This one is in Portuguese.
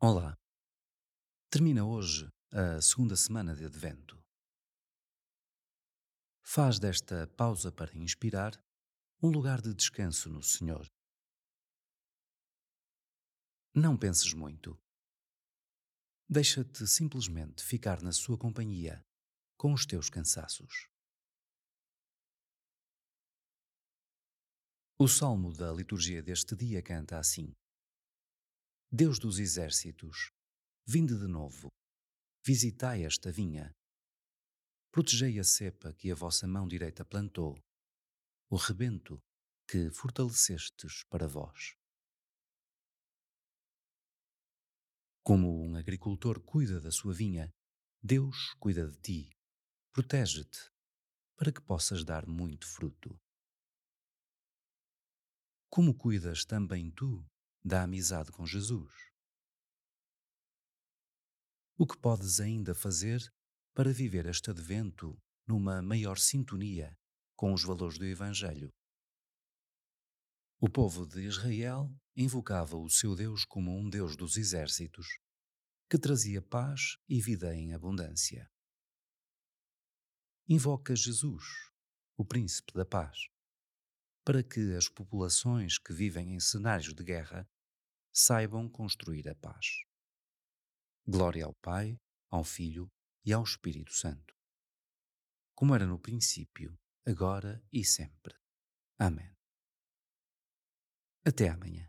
Olá! Termina hoje a segunda semana de Advento. Faz desta pausa para inspirar um lugar de descanso no Senhor. Não penses muito. Deixa-te simplesmente ficar na sua companhia com os teus cansaços. O salmo da liturgia deste dia canta assim: Deus dos exércitos, vinde de novo, visitai esta vinha. Protegei a cepa que a vossa mão direita plantou, o rebento que fortalecestes para vós. Como um agricultor cuida da sua vinha, Deus cuida de ti, protege-te, para que possas dar muito fruto. Como cuidas também tu da amizade com Jesus. O que podes ainda fazer para viver este advento numa maior sintonia com os valores do Evangelho? O povo de Israel invocava o seu Deus como um Deus dos exércitos, que trazia paz e vida em abundância. Invoca Jesus, o Príncipe da Paz para que as populações que vivem em cenários de guerra saibam construir a paz. Glória ao Pai, ao Filho e ao Espírito Santo, como era no princípio, agora e sempre. Amém. Até amanhã.